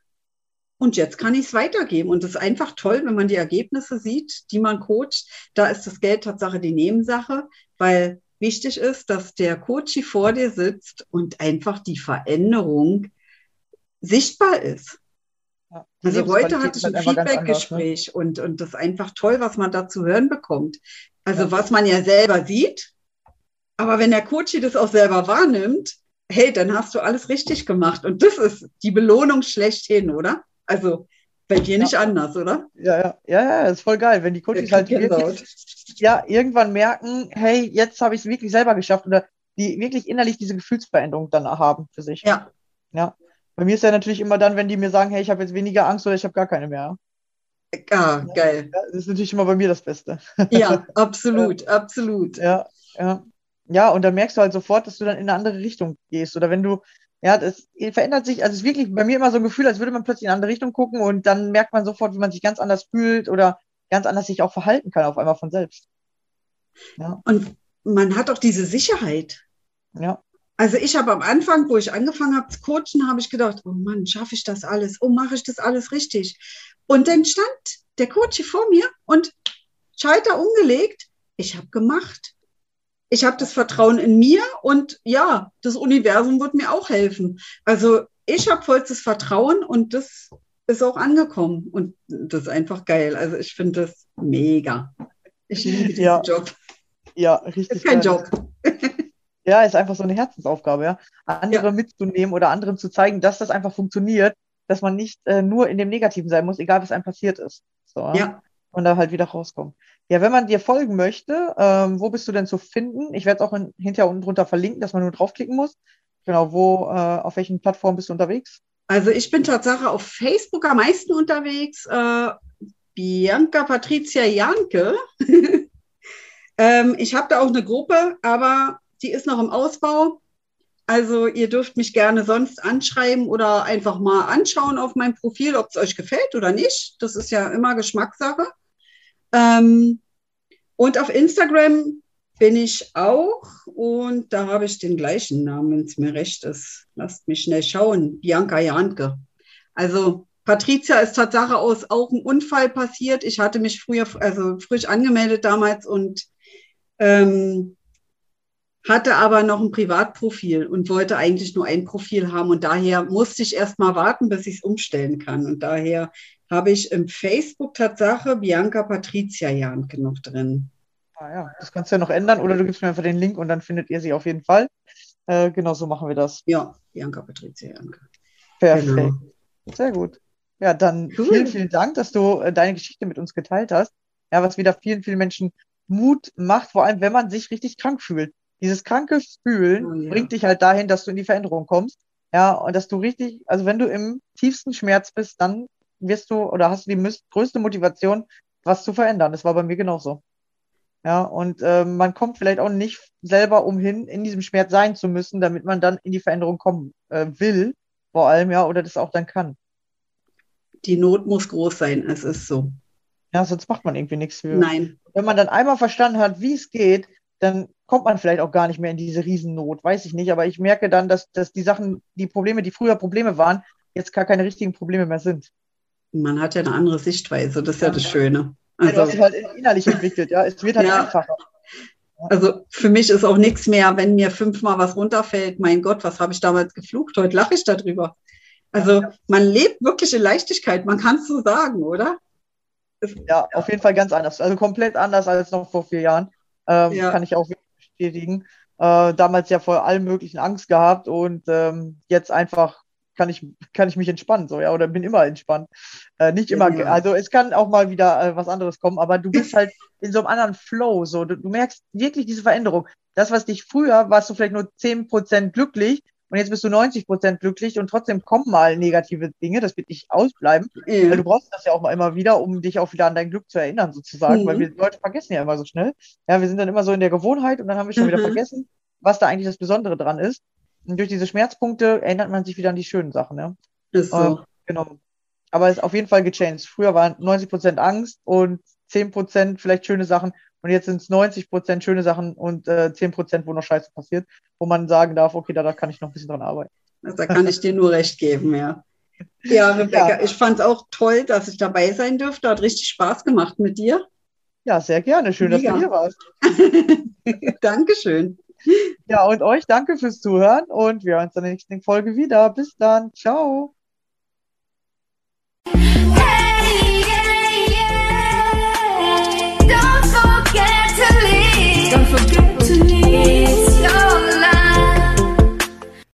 Und jetzt kann ich es weitergeben. Und es ist einfach toll, wenn man die Ergebnisse sieht, die man coacht. Da ist das Geld Tatsache die Nebensache, weil wichtig ist, dass der Coach vor dir sitzt und einfach die Veränderung sichtbar ist. Ja, Also heute hatte ich ein halt ne? Feedbackgespräch und, und das ist einfach toll, was man da zu hören bekommt. Also was man ja selber sieht, aber wenn der Coach das auch selber wahrnimmt, hey, dann hast du alles richtig gemacht. Und das ist die Belohnung schlechthin, oder? Also bei dir nicht anders, oder? Ja, ja, ja, ja, ist voll geil, wenn die Coaches Ja, halt wirklich, ja, irgendwann merken, hey, jetzt habe ich es wirklich selber geschafft oder die wirklich innerlich diese Gefühlsveränderung dann haben für sich. Ja, Ja. Bei mir ist ja natürlich immer dann, wenn die mir sagen, hey, ich habe jetzt weniger Angst oder ich habe gar keine mehr. ah, geil. Ja, das ist natürlich immer bei mir das Beste. Ja, absolut, absolut. Ja, ja. Ja, und dann merkst du halt sofort, dass du dann in eine andere Richtung gehst. Oder wenn du, ja, das verändert sich, also es ist wirklich bei mir immer so ein Gefühl, als würde man plötzlich in eine andere Richtung gucken und dann merkt man sofort, wie man sich ganz anders fühlt oder ganz anders sich auch verhalten kann, auf einmal von selbst. Ja, Und man hat auch diese Sicherheit. ja, Also ich habe am Anfang, wo ich angefangen habe zu coachen, habe ich gedacht, oh Mann, schaffe ich das alles? Oh, mache ich das alles richtig? Und dann stand der Coach hier vor mir und Schalter umgelegt. Ich habe gemacht. Ich habe das Vertrauen in mir und ja, das Universum wird mir auch helfen. Also ich habe vollstes Vertrauen und das ist auch angekommen. Und das ist einfach geil. Also ich finde das mega. Ich liebe diesen Ja. Job. ja, richtig. Ist kein geil. Job. Ja, ist einfach so eine Herzensaufgabe, ja. Andere mitzunehmen oder anderen zu zeigen, dass das einfach funktioniert, dass man nicht äh, nur in dem Negativen sein muss, egal was einem passiert ist. So, Ja, und da halt wieder rauskommen. Ja, wenn man dir folgen möchte, ähm, wo bist du denn zu finden? Ich werde es auch in, hinterher unten drunter verlinken, dass man nur draufklicken muss. Genau, wo, äh, auf welchen Plattformen bist du unterwegs? Also ich bin Tatsache auf Facebook am meisten unterwegs. Äh, Bianca Patricia Janke. ähm, ich habe da auch eine Gruppe, aber die ist noch im Ausbau. Also ihr dürft mich gerne sonst anschreiben oder einfach mal anschauen auf meinem Profil, ob es euch gefällt oder nicht. Das ist ja immer Geschmackssache. Ähm, und auf Instagram bin ich auch und da habe ich den gleichen Namen, wenn es mir recht ist. Lasst mich schnell schauen. Bianca Janke. Also Patricia ist Tatsache aus auch ein Unfall passiert. Ich hatte mich früher, also frisch angemeldet damals und ähm, hatte aber noch ein Privatprofil und wollte eigentlich nur ein Profil haben. Und daher musste ich erst mal warten, bis ich es umstellen kann. Und daher habe ich im Facebook Tatsache Bianca Patricia Janke noch drin. Ah ja, das kannst du ja noch ändern oder du gibst mir einfach den Link und dann findet ihr sie auf jeden Fall. Äh, genau so machen wir das. Ja, Bianca Patricia Janke. Perfekt. Genau. Sehr gut. Ja, dann cool. vielen, vielen Dank, dass du äh, deine Geschichte mit uns geteilt hast. Ja, was wieder vielen, vielen Menschen Mut macht, vor allem wenn man sich richtig krank fühlt dieses kranke Fühlen oh, ja. bringt dich halt dahin, dass du in die Veränderung kommst. Ja, und dass du richtig, also wenn du im tiefsten Schmerz bist, dann wirst du oder hast du die größte Motivation, was zu verändern. Das war bei mir genauso. Ja, und äh, man kommt vielleicht auch nicht selber umhin, in diesem Schmerz sein zu müssen, damit man dann in die Veränderung kommen äh, will, vor allem, ja, oder das auch dann kann. Die Not muss groß sein, es ist so. Ja, sonst macht man irgendwie nichts für. Nein. Wenn man dann einmal verstanden hat, wie es geht, dann kommt man vielleicht auch gar nicht mehr in diese Riesennot, weiß ich nicht. Aber ich merke dann, dass, dass die Sachen, die Probleme, die früher Probleme waren, jetzt gar keine richtigen Probleme mehr sind. Man hat ja eine andere Sichtweise, das ist ja, ja das Schöne. Also, ja, das ist halt innerlich entwickelt, ja. Es wird halt ja. einfacher. Also für mich ist auch nichts mehr, wenn mir fünfmal was runterfällt. Mein Gott, was habe ich damals geflucht? Heute lache ich darüber. Also man lebt wirklich in Leichtigkeit, man kann es so sagen, oder? Ja, auf jeden Fall ganz anders. Also komplett anders als noch vor vier Jahren. Ähm, ja. Kann ich auch bestätigen. Äh, damals ja vor allem möglichen Angst gehabt und ähm, jetzt einfach kann ich, kann ich mich entspannen, so, ja, oder bin immer entspannt. Äh, nicht immer, ja. also es kann auch mal wieder äh, was anderes kommen, aber du bist halt in so einem anderen Flow, so, du, du merkst wirklich diese Veränderung. Das, was dich früher, warst du vielleicht nur 10% glücklich und jetzt bist du 90 Prozent glücklich und trotzdem kommen mal negative Dinge, das wird nicht ausbleiben. Ja. Weil du brauchst das ja auch mal immer wieder, um dich auch wieder an dein Glück zu erinnern, sozusagen, mhm. weil wir Leute vergessen ja immer so schnell. Ja, wir sind dann immer so in der Gewohnheit und dann haben wir schon mhm. wieder vergessen, was da eigentlich das Besondere dran ist. Und durch diese Schmerzpunkte erinnert man sich wieder an die schönen Sachen, ja. Ist so. Äh, genau. Aber es ist auf jeden Fall gechanged. Früher waren 90 Prozent Angst und 10 Prozent vielleicht schöne Sachen. Und jetzt sind es 90 Prozent schöne Sachen und äh, 10 Prozent, wo noch Scheiße passiert, wo man sagen darf, okay, da, da kann ich noch ein bisschen dran arbeiten. Also da kann ich dir nur recht geben, ja. Ja, Rebecca, ja. ich fand es auch toll, dass ich dabei sein durfte. Hat richtig Spaß gemacht mit dir. Ja, sehr gerne. Schön, dass ja. du hier warst. Dankeschön. Ja, und euch danke fürs Zuhören und wir hören uns in der nächsten Folge wieder. Bis dann. Ciao. Hey!